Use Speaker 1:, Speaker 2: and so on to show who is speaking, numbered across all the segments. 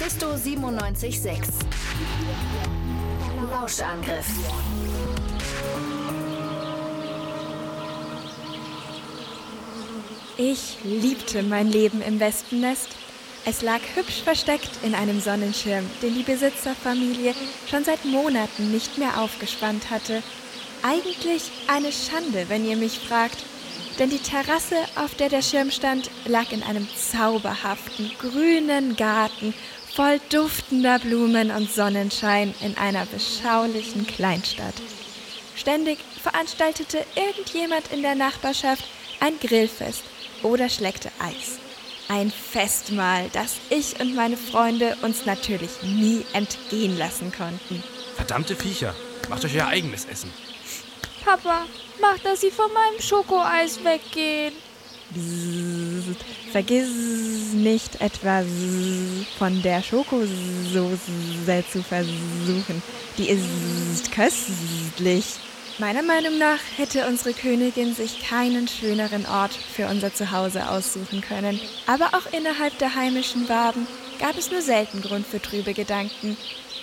Speaker 1: Mephisto 976. Lauschangriff.
Speaker 2: Ich liebte mein Leben im Wespennest. Es lag hübsch versteckt in einem Sonnenschirm, den die Besitzerfamilie schon seit Monaten nicht mehr aufgespannt hatte. Eigentlich eine Schande, wenn ihr mich fragt, denn die Terrasse, auf der der Schirm stand, lag in einem zauberhaften, grünen Garten voll duftender Blumen und Sonnenschein in einer beschaulichen Kleinstadt. Ständig veranstaltete irgendjemand in der Nachbarschaft ein Grillfest oder schleckte Eis. Ein Festmahl, das ich und meine Freunde uns natürlich nie entgehen lassen konnten.
Speaker 3: Verdammte Viecher, macht euch euer eigenes Essen.
Speaker 4: Papa, mach, dass sie von meinem Schokoeis weggehen.
Speaker 2: Bzzzt. Vergiss nicht etwa von der Schokosoße zu versuchen. Die ist köstlich. Meiner Meinung nach hätte unsere Königin sich keinen schöneren Ort für unser Zuhause aussuchen können. Aber auch innerhalb der heimischen Waben gab es nur selten Grund für trübe Gedanken.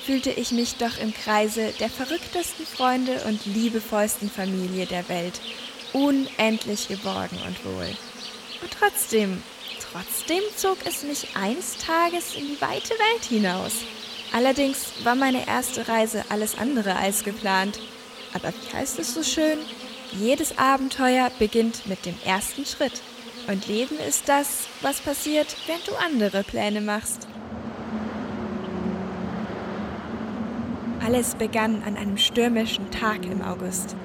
Speaker 2: Fühlte ich mich doch im Kreise der verrücktesten Freunde und liebevollsten Familie der Welt unendlich geborgen und wohl. Und trotzdem, trotzdem zog es mich eines Tages in die weite Welt hinaus. Allerdings war meine erste Reise alles andere als geplant. Aber wie heißt es so schön? Jedes Abenteuer beginnt mit dem ersten Schritt. Und Leben ist das, was passiert, wenn du andere Pläne machst. Alles begann an einem stürmischen Tag im August.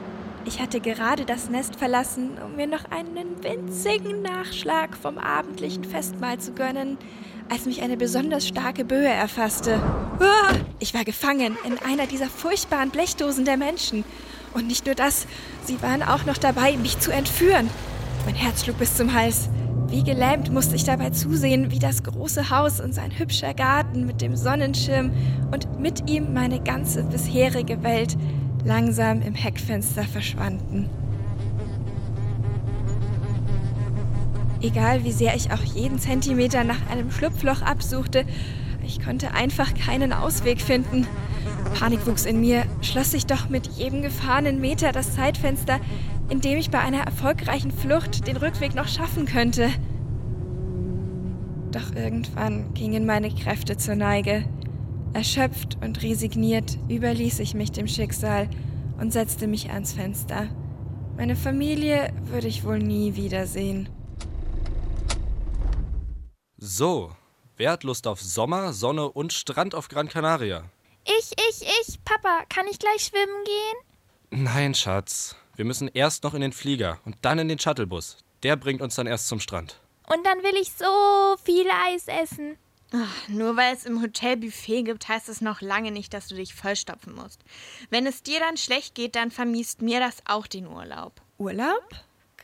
Speaker 2: Ich hatte gerade das Nest verlassen, um mir noch einen winzigen Nachschlag vom abendlichen Festmahl zu gönnen, als mich eine besonders starke Böe erfasste. Uah! Ich war gefangen in einer dieser furchtbaren Blechdosen der Menschen. Und nicht nur das, sie waren auch noch dabei, mich zu entführen. Mein Herz schlug bis zum Hals. Wie gelähmt musste ich dabei zusehen, wie das große Haus und sein hübscher Garten mit dem Sonnenschirm und mit ihm meine ganze bisherige Welt langsam im Heckfenster verschwanden. Egal wie sehr ich auch jeden Zentimeter nach einem Schlupfloch absuchte, ich konnte einfach keinen Ausweg finden. Panik wuchs in mir, schloss sich doch mit jedem gefahrenen Meter das Zeitfenster, in dem ich bei einer erfolgreichen Flucht den Rückweg noch schaffen könnte. Doch irgendwann gingen meine Kräfte zur Neige. Erschöpft und resigniert überließ ich mich dem Schicksal und setzte mich ans Fenster. Meine Familie würde ich wohl nie wiedersehen.
Speaker 3: So, wer hat Lust auf Sommer, Sonne und Strand auf Gran Canaria?
Speaker 4: Ich, ich, ich. Papa, kann ich gleich schwimmen gehen?
Speaker 3: Nein, Schatz. Wir müssen erst noch in den Flieger und dann in den Shuttlebus. Der bringt uns dann erst zum Strand.
Speaker 4: Und dann will ich so viel Eis essen.
Speaker 5: Ach, nur weil es im Hotel Buffet gibt, heißt es noch lange nicht, dass du dich vollstopfen musst. Wenn es dir dann schlecht geht, dann vermiest mir das auch den Urlaub.
Speaker 2: Urlaub?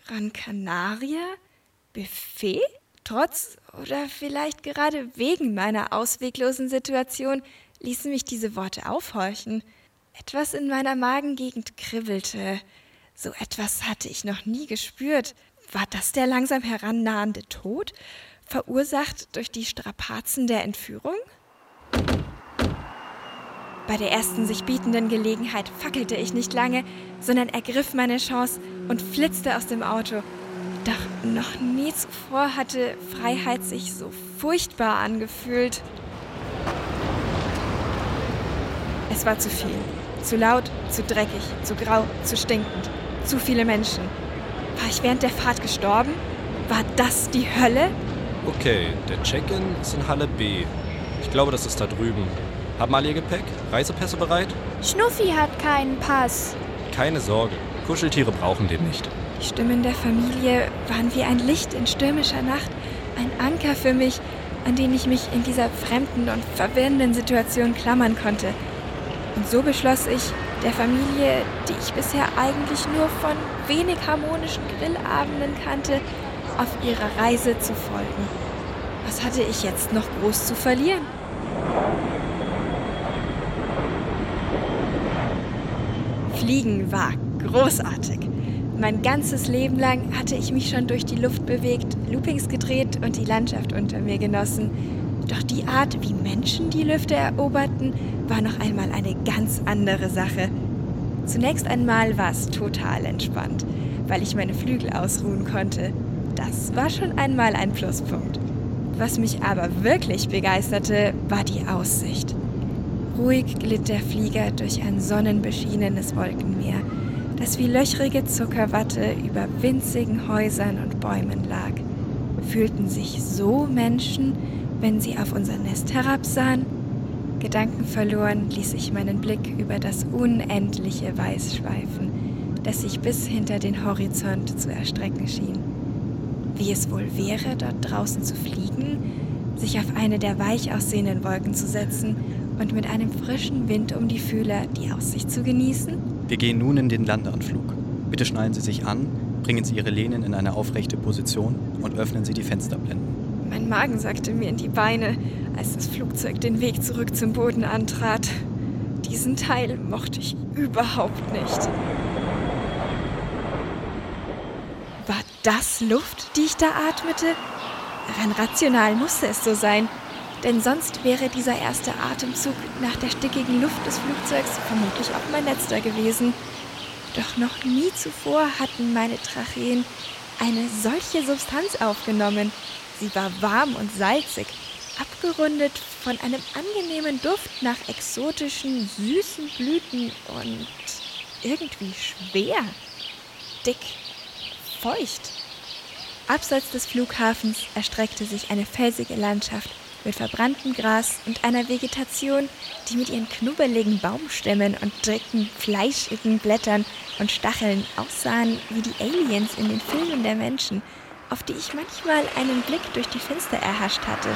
Speaker 2: Gran Canaria? Buffet? Trotz oder vielleicht gerade wegen meiner ausweglosen Situation ließen mich diese Worte aufhorchen. Etwas in meiner Magengegend kribbelte. So etwas hatte ich noch nie gespürt. War das der langsam herannahende Tod, verursacht durch die Strapazen der Entführung? Bei der ersten sich bietenden Gelegenheit fackelte ich nicht lange, sondern ergriff meine Chance und flitzte aus dem Auto. Doch noch nie zuvor hatte Freiheit sich so furchtbar angefühlt. Es war zu viel. Zu laut, zu dreckig, zu grau, zu stinkend. Zu viele Menschen. War ich während der Fahrt gestorben? War das die Hölle?
Speaker 3: Okay, der Check-in ist in Halle B. Ich glaube, das ist da drüben. Haben alle ihr Gepäck? Reisepässe bereit?
Speaker 4: Schnuffi hat keinen Pass.
Speaker 3: Keine Sorge, Kuscheltiere brauchen den nicht.
Speaker 2: Die Stimmen der Familie waren wie ein Licht in stürmischer Nacht, ein Anker für mich, an den ich mich in dieser fremden und verwirrenden Situation klammern konnte. Und so beschloss ich, der Familie, die ich bisher eigentlich nur von wenig harmonischen Grillabenden kannte, auf ihrer Reise zu folgen. Was hatte ich jetzt noch groß zu verlieren? Fliegen war großartig. Mein ganzes Leben lang hatte ich mich schon durch die Luft bewegt, Loopings gedreht und die Landschaft unter mir genossen. Doch die Art, wie Menschen die Lüfte eroberten, war noch einmal eine ganz andere Sache. Zunächst einmal war es total entspannt, weil ich meine Flügel ausruhen konnte. Das war schon einmal ein Pluspunkt. Was mich aber wirklich begeisterte, war die Aussicht. Ruhig glitt der Flieger durch ein sonnenbeschienenes Wolkenmeer, das wie löchrige Zuckerwatte über winzigen Häusern und Bäumen lag. Fühlten sich so Menschen, wenn sie auf unser Nest herabsahen? Gedankenverloren ließ ich meinen Blick über das unendliche Weiß schweifen, das sich bis hinter den Horizont zu erstrecken schien. Wie es wohl wäre, dort draußen zu fliegen, sich auf eine der weich aussehenden Wolken zu setzen und mit einem frischen Wind um die Fühler die Aussicht zu genießen?
Speaker 6: Wir gehen nun in den Landeanflug. Bitte schnallen Sie sich an, bringen Sie Ihre Lehnen in eine aufrechte Position und öffnen Sie die Fensterblenden.
Speaker 2: Mein Magen sackte mir in die Beine, als das Flugzeug den Weg zurück zum Boden antrat. Diesen Teil mochte ich überhaupt nicht. War das Luft, die ich da atmete? Rein rational musste es so sein, denn sonst wäre dieser erste Atemzug nach der stickigen Luft des Flugzeugs vermutlich auch mein letzter gewesen. Doch noch nie zuvor hatten meine Tracheen eine solche Substanz aufgenommen. Sie war warm und salzig, abgerundet von einem angenehmen Duft nach exotischen, süßen Blüten und irgendwie schwer, dick, feucht. Abseits des Flughafens erstreckte sich eine felsige Landschaft mit verbranntem Gras und einer Vegetation, die mit ihren knubbeligen Baumstämmen und dicken, fleischigen Blättern und Stacheln aussahen wie die Aliens in den Filmen der Menschen, auf die ich manchmal einen Blick durch die Fenster erhascht hatte.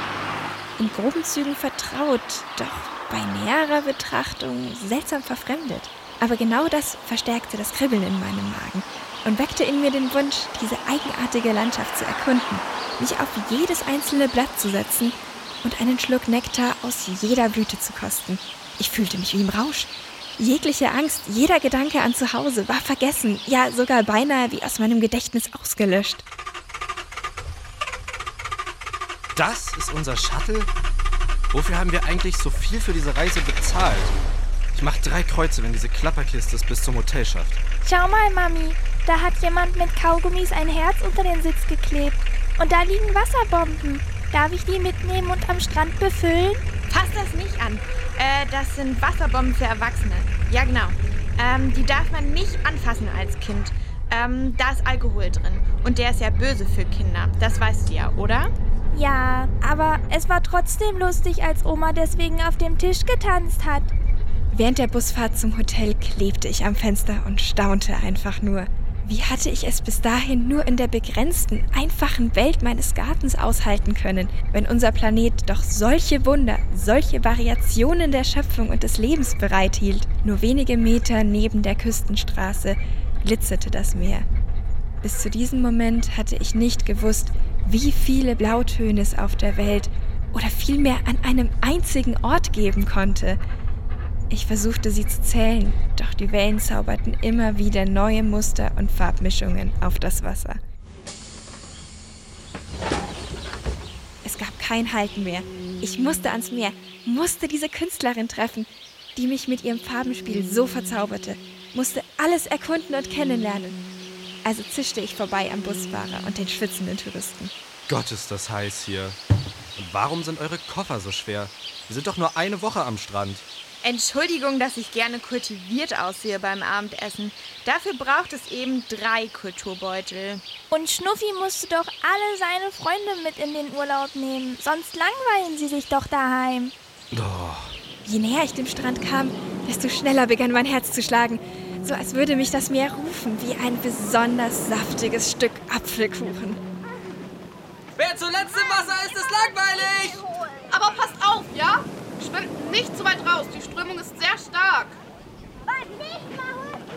Speaker 2: In groben Zügen vertraut, doch bei näherer Betrachtung seltsam verfremdet. Aber genau das verstärkte das Kribbeln in meinem Magen und weckte in mir den Wunsch, diese eigenartige Landschaft zu erkunden, mich auf jedes einzelne Blatt zu setzen und einen Schluck Nektar aus jeder Blüte zu kosten. Ich fühlte mich wie im Rausch. Jegliche Angst, jeder Gedanke an zu Hause war vergessen, ja sogar beinahe wie aus meinem Gedächtnis ausgelöscht.
Speaker 3: Das ist unser Shuttle? Wofür haben wir eigentlich so viel für diese Reise bezahlt? Ich mach drei Kreuze, wenn diese Klapperkiste es bis zum Hotel schafft.
Speaker 4: Schau mal, Mami. Da hat jemand mit Kaugummis ein Herz unter den Sitz geklebt. Und da liegen Wasserbomben. Darf ich die mitnehmen und am Strand befüllen?
Speaker 5: Fass das nicht an. Äh, das sind Wasserbomben für Erwachsene. Ja, genau. Ähm, die darf man nicht anfassen als Kind. Ähm, da ist Alkohol drin. Und der ist ja böse für Kinder. Das weißt du ja, oder?
Speaker 4: Ja, aber es war trotzdem lustig, als Oma deswegen auf dem Tisch getanzt hat.
Speaker 2: Während der Busfahrt zum Hotel klebte ich am Fenster und staunte einfach nur. Wie hatte ich es bis dahin nur in der begrenzten, einfachen Welt meines Gartens aushalten können, wenn unser Planet doch solche Wunder, solche Variationen der Schöpfung und des Lebens bereithielt? Nur wenige Meter neben der Küstenstraße glitzerte das Meer. Bis zu diesem Moment hatte ich nicht gewusst, wie viele Blautöne es auf der Welt oder vielmehr an einem einzigen Ort geben konnte. Ich versuchte sie zu zählen, doch die Wellen zauberten immer wieder neue Muster und Farbmischungen auf das Wasser. Es gab kein Halten mehr. Ich musste ans Meer, musste diese Künstlerin treffen, die mich mit ihrem Farbenspiel so verzauberte, musste alles erkunden und kennenlernen. Also zischte ich vorbei am Busfahrer und den schwitzenden Touristen.
Speaker 3: Gott, ist das heiß hier. Und warum sind eure Koffer so schwer? Wir sind doch nur eine Woche am Strand.
Speaker 5: Entschuldigung, dass ich gerne kultiviert aussehe beim Abendessen. Dafür braucht es eben drei Kulturbeutel.
Speaker 4: Und Schnuffi musste doch alle seine Freunde mit in den Urlaub nehmen. Sonst langweilen sie sich doch daheim.
Speaker 3: Oh,
Speaker 2: Je näher ich dem Strand kam, desto schneller begann mein Herz zu schlagen, so als würde mich das Meer rufen wie ein besonders saftiges Stück Apfelkuchen.
Speaker 7: Wer zuletzt im Wasser ist, ist langweilig!
Speaker 8: Aber passt auf, ja? Schwimmt nicht zu weit raus, die Strömung ist sehr stark.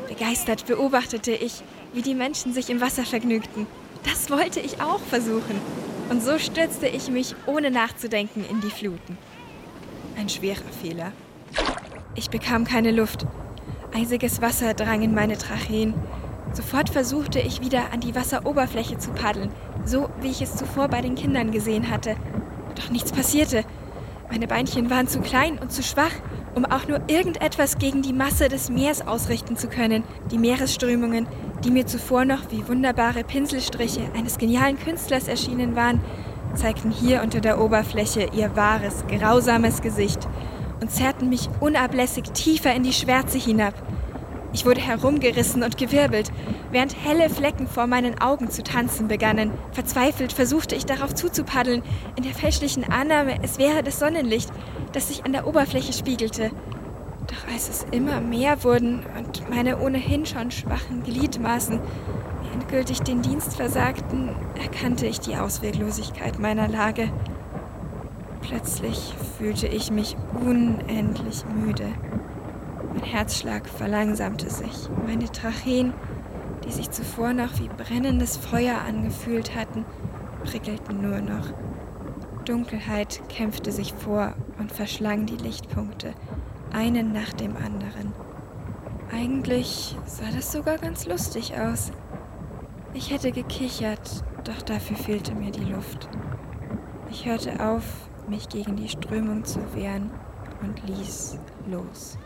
Speaker 2: Begeistert beobachtete ich, wie die Menschen sich im Wasser vergnügten. Das wollte ich auch versuchen. Und so stürzte ich mich ohne nachzudenken in die Fluten. Ein schwerer Fehler. Ich bekam keine Luft. Eisiges Wasser drang in meine Tracheen. Sofort versuchte ich wieder an die Wasseroberfläche zu paddeln, so wie ich es zuvor bei den Kindern gesehen hatte. Doch nichts passierte. Meine Beinchen waren zu klein und zu schwach, um auch nur irgendetwas gegen die Masse des Meers ausrichten zu können. Die Meeresströmungen, die mir zuvor noch wie wunderbare Pinselstriche eines genialen Künstlers erschienen waren, zeigten hier unter der Oberfläche ihr wahres, grausames Gesicht und zerrten mich unablässig tiefer in die Schwärze hinab. Ich wurde herumgerissen und gewirbelt, während helle Flecken vor meinen Augen zu tanzen begannen. Verzweifelt versuchte ich darauf zuzupaddeln, in der fälschlichen Annahme, es wäre das Sonnenlicht, das sich an der Oberfläche spiegelte. Doch als es immer mehr wurden und meine ohnehin schon schwachen Gliedmaßen endgültig den Dienst versagten, erkannte ich die Ausweglosigkeit meiner Lage. Plötzlich fühlte ich mich unendlich müde. Mein Herzschlag verlangsamte sich. Meine Tracheen, die sich zuvor noch wie brennendes Feuer angefühlt hatten, prickelten nur noch. Dunkelheit kämpfte sich vor und verschlang die Lichtpunkte, einen nach dem anderen. Eigentlich sah das sogar ganz lustig aus. Ich hätte gekichert, doch dafür fehlte mir die Luft. Ich hörte auf, mich gegen die Strömung zu wehren und ließ los.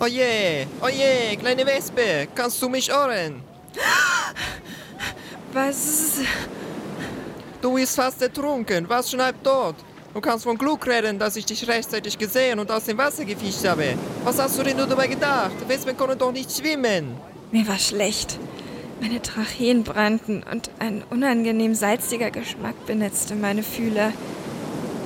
Speaker 9: Oje, oje, kleine Wespe, kannst du mich hören?
Speaker 2: Was?
Speaker 9: Du bist fast ertrunken, warst schon halb tot. Du kannst von Glück reden, dass ich dich rechtzeitig gesehen und aus dem Wasser gefischt habe. Was hast du denn nur dabei gedacht? Wespen können doch nicht schwimmen.
Speaker 2: Mir war schlecht. Meine Tracheen brannten und ein unangenehm salziger Geschmack benetzte meine Fühler.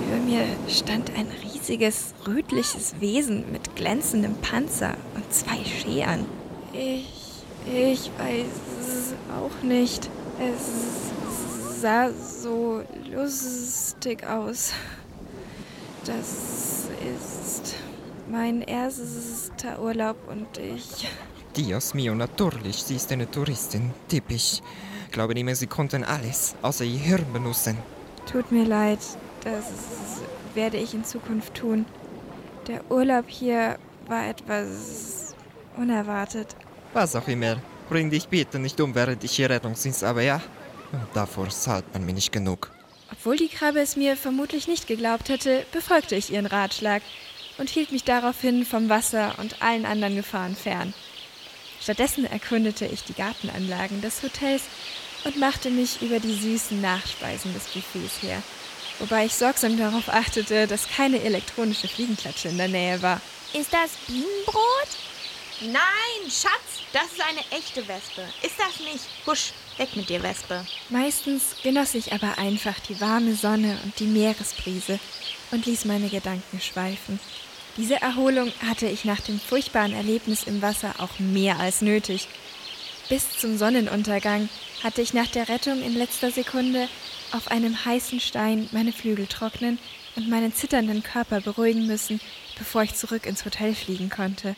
Speaker 2: Über mir stand ein riesiges, rötliches Wesen mit glänzendem Panzer und zwei Scheren. Ich, ich weiß auch nicht. Es sah so lustig aus. Das ist mein erster Urlaub und ich.
Speaker 9: Dios mio, natürlich, sie ist eine Touristin. Typisch. Glaube nicht mehr, sie konnten alles, außer ihr Hirn benutzen.
Speaker 2: Tut mir leid, das werde ich in Zukunft tun. Der Urlaub hier war etwas unerwartet.
Speaker 9: Was auch immer. Bring dich bitte nicht um, während ich hier Rettungsdienst aber ja? Davor zahlt man mir nicht genug.
Speaker 2: Obwohl die Krabbe es mir vermutlich nicht geglaubt hätte, befolgte ich ihren Ratschlag und hielt mich daraufhin vom Wasser und allen anderen Gefahren fern. Stattdessen erkundete ich die Gartenanlagen des Hotels und machte mich über die süßen Nachspeisen des Buffets her, wobei ich sorgsam darauf achtete, dass keine elektronische Fliegenklatsche in der Nähe war.
Speaker 4: Ist das Bienenbrot?
Speaker 5: Nein, Schatz, das ist eine echte Wespe. Ist das nicht? Husch, weg mit dir, Wespe.
Speaker 2: Meistens genoss ich aber einfach die warme Sonne und die Meeresbrise und ließ meine Gedanken schweifen. Diese Erholung hatte ich nach dem furchtbaren Erlebnis im Wasser auch mehr als nötig. Bis zum Sonnenuntergang hatte ich nach der Rettung in letzter Sekunde auf einem heißen Stein meine Flügel trocknen und meinen zitternden Körper beruhigen müssen, bevor ich zurück ins Hotel fliegen konnte.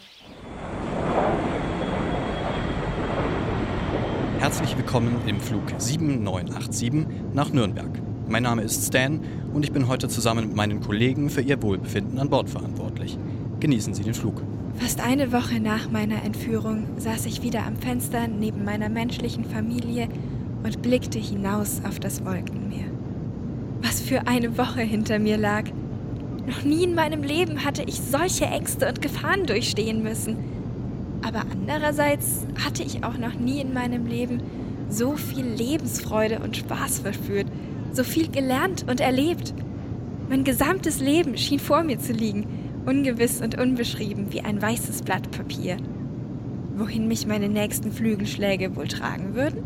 Speaker 6: Herzlich willkommen im Flug 7987 nach Nürnberg. Mein Name ist Stan und ich bin heute zusammen mit meinen Kollegen für Ihr Wohlbefinden an Bord verantwortlich. Genießen Sie den Flug.
Speaker 2: Fast eine Woche nach meiner Entführung saß ich wieder am Fenster neben meiner menschlichen Familie und blickte hinaus auf das Wolkenmeer. Was für eine Woche hinter mir lag. Noch nie in meinem Leben hatte ich solche Ängste und Gefahren durchstehen müssen. Aber andererseits hatte ich auch noch nie in meinem Leben so viel Lebensfreude und Spaß verspürt, so viel gelernt und erlebt. Mein gesamtes Leben schien vor mir zu liegen, ungewiss und unbeschrieben wie ein weißes Blatt Papier. Wohin mich meine nächsten Flügelschläge wohl tragen würden?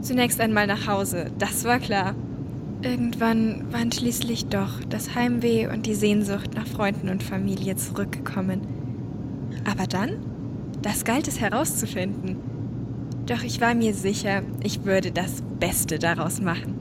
Speaker 2: Zunächst einmal nach Hause, das war klar. Irgendwann waren schließlich doch das Heimweh und die Sehnsucht nach Freunden und Familie zurückgekommen. Aber dann? Das galt es herauszufinden. Doch ich war mir sicher, ich würde das Beste daraus machen.